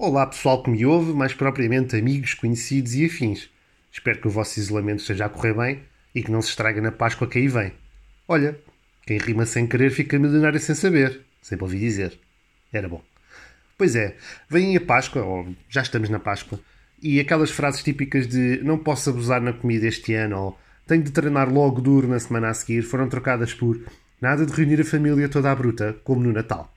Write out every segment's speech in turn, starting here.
Olá pessoal que me ouve, mais propriamente amigos, conhecidos e afins. Espero que o vosso isolamento esteja a correr bem e que não se estrague na Páscoa que aí vem. Olha, quem rima sem querer fica milionário sem saber. Sempre ouvi dizer. Era bom. Pois é, vem a Páscoa, ou já estamos na Páscoa, e aquelas frases típicas de não posso abusar na comida este ano, ou tenho de treinar logo duro na semana a seguir, foram trocadas por nada de reunir a família toda à bruta, como no Natal.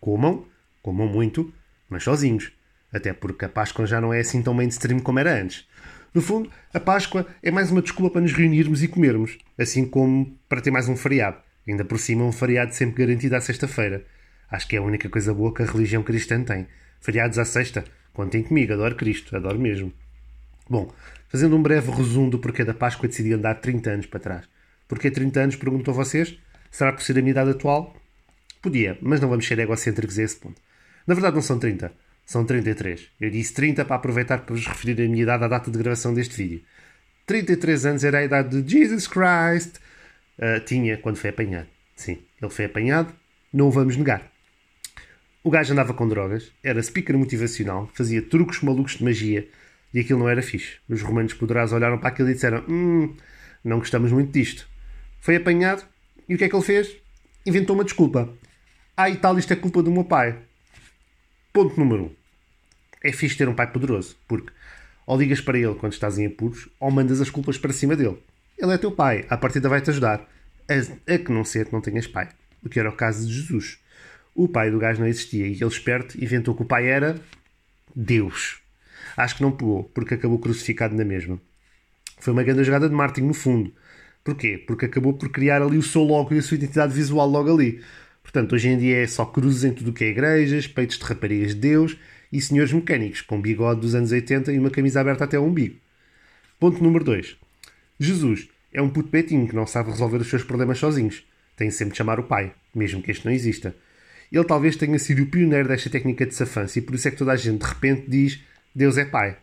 Comam, comam muito, mas sozinhos. Até porque a Páscoa já não é assim tão mainstream como era antes. No fundo, a Páscoa é mais uma desculpa para nos reunirmos e comermos, assim como para ter mais um feriado. Ainda por cima, um feriado sempre garantido à sexta-feira. Acho que é a única coisa boa que a religião cristã tem. Feriados à sexta. Contem comigo, adoro Cristo, adoro mesmo. Bom, fazendo um breve resumo do porquê da Páscoa, decidi andar 30 anos para trás. Porquê 30 anos, pergunto a vocês? Será por ser a minha idade atual? Podia, mas não vamos ser egocêntricos a esse ponto. Na verdade, não são 30, são 33. Eu disse 30 para aproveitar para vos referir a minha idade à data de gravação deste vídeo. 33 anos era a idade de Jesus Christ. Uh, tinha quando foi apanhado. Sim, ele foi apanhado, não o vamos negar. O gajo andava com drogas, era speaker motivacional, fazia truques malucos de magia e aquilo não era fixe. Os romanos poderosos olharam para aquilo e disseram: Hum, não gostamos muito disto. Foi apanhado e o que é que ele fez? Inventou uma desculpa. Ah, e tal, isto é culpa do meu pai. Ponto número 1. Um. É fixe ter um pai poderoso, porque ou ligas para ele quando estás em apuros, ou mandas as culpas para cima dele. Ele é teu pai, a partida vai-te ajudar. A, a que não ser que não tenhas pai. O que era o caso de Jesus. O pai do gajo não existia e ele, esperto, inventou que o pai era Deus. Acho que não pegou, porque acabou crucificado na mesma. Foi uma grande jogada de Martin, no fundo. Porquê? Porque acabou por criar ali o seu logo e a sua identidade visual logo ali. Portanto, hoje em dia é só cruzes em tudo o que é igrejas, peitos de raparigas de Deus e senhores mecânicos com bigode dos anos 80 e uma camisa aberta até ao umbigo. Ponto número 2. Jesus é um puto petinho que não sabe resolver os seus problemas sozinhos. Tem sempre de chamar o pai, mesmo que este não exista. Ele talvez tenha sido o pioneiro desta técnica de safância e por isso é que toda a gente de repente diz Deus é pai.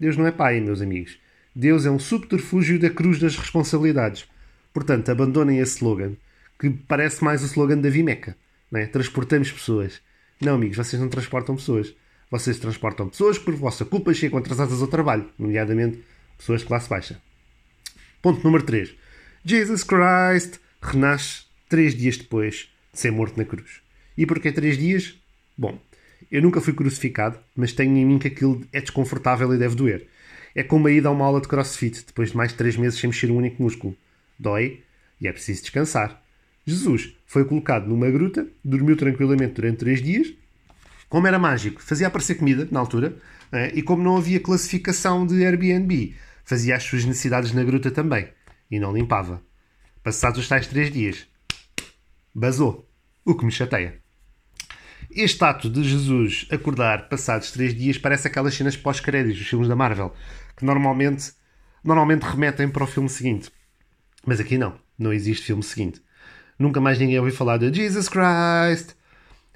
Deus não é pai, meus amigos. Deus é um subterfúgio da cruz das responsabilidades. Portanto, abandonem esse slogan que parece mais o slogan da Vimeca. Né? Transportamos pessoas. Não, amigos, vocês não transportam pessoas. Vocês transportam pessoas por vossa culpa, chegam atrasadas ao trabalho, nomeadamente pessoas de classe baixa. Ponto número 3. Jesus Christ renasce três dias depois de ser morto na cruz. E porquê três dias? Bom, eu nunca fui crucificado, mas tenho em mim que aquilo é desconfortável e deve doer. É como a ida a uma aula de crossfit, depois de mais de três meses sem mexer um único músculo. Dói e é preciso descansar. Jesus foi colocado numa gruta, dormiu tranquilamente durante três dias. Como era mágico, fazia aparecer comida na altura, eh, e como não havia classificação de Airbnb, fazia as suas necessidades na gruta também, e não limpava. Passados os tais três dias, basou, o que me chateia. Este ato de Jesus acordar passados três dias parece aquelas cenas pós-créditos dos filmes da Marvel, que normalmente, normalmente remetem para o filme seguinte. Mas aqui não, não existe filme seguinte. Nunca mais ninguém ouviu falar de Jesus Christ.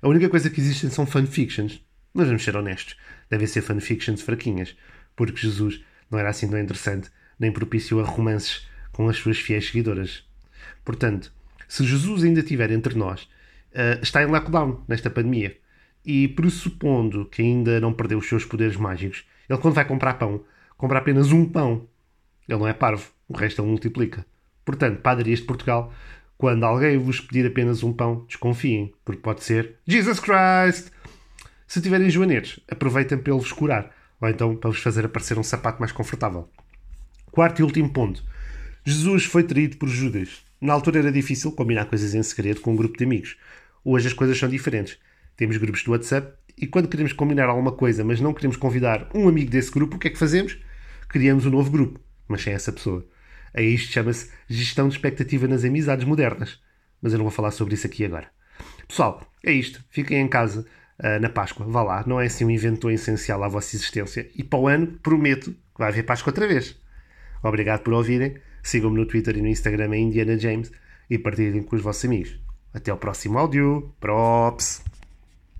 A única coisa que existem são fanfictions. Mas vamos ser honestos. Devem ser fanfictions fraquinhas. Porque Jesus não era assim tão interessante, nem propício a romances com as suas fiéis seguidoras. Portanto, se Jesus ainda estiver entre nós, uh, está em lockdown nesta pandemia. E pressupondo que ainda não perdeu os seus poderes mágicos, ele quando vai comprar pão, compra apenas um pão. Ele não é parvo, o resto ele multiplica. Portanto, padarias de Portugal quando alguém vos pedir apenas um pão, desconfiem, porque pode ser Jesus Christ! Se tiverem joanetes, aproveitem para ele vos curar, ou então para vos fazer aparecer um sapato mais confortável. Quarto e último ponto. Jesus foi traído por Judas. Na altura era difícil combinar coisas em segredo com um grupo de amigos. Hoje as coisas são diferentes. Temos grupos do WhatsApp e quando queremos combinar alguma coisa, mas não queremos convidar um amigo desse grupo, o que é que fazemos? Criamos um novo grupo, mas sem essa pessoa. A isto chama-se gestão de expectativa nas amizades modernas. Mas eu não vou falar sobre isso aqui agora. Pessoal, é isto. Fiquem em casa uh, na Páscoa. Vá lá. Não é assim um evento essencial à vossa existência. E para o ano, prometo que vai haver Páscoa outra vez. Obrigado por ouvirem. Sigam-me no Twitter e no Instagram a Indiana James e partilhem com os vossos amigos. Até ao próximo áudio. Props!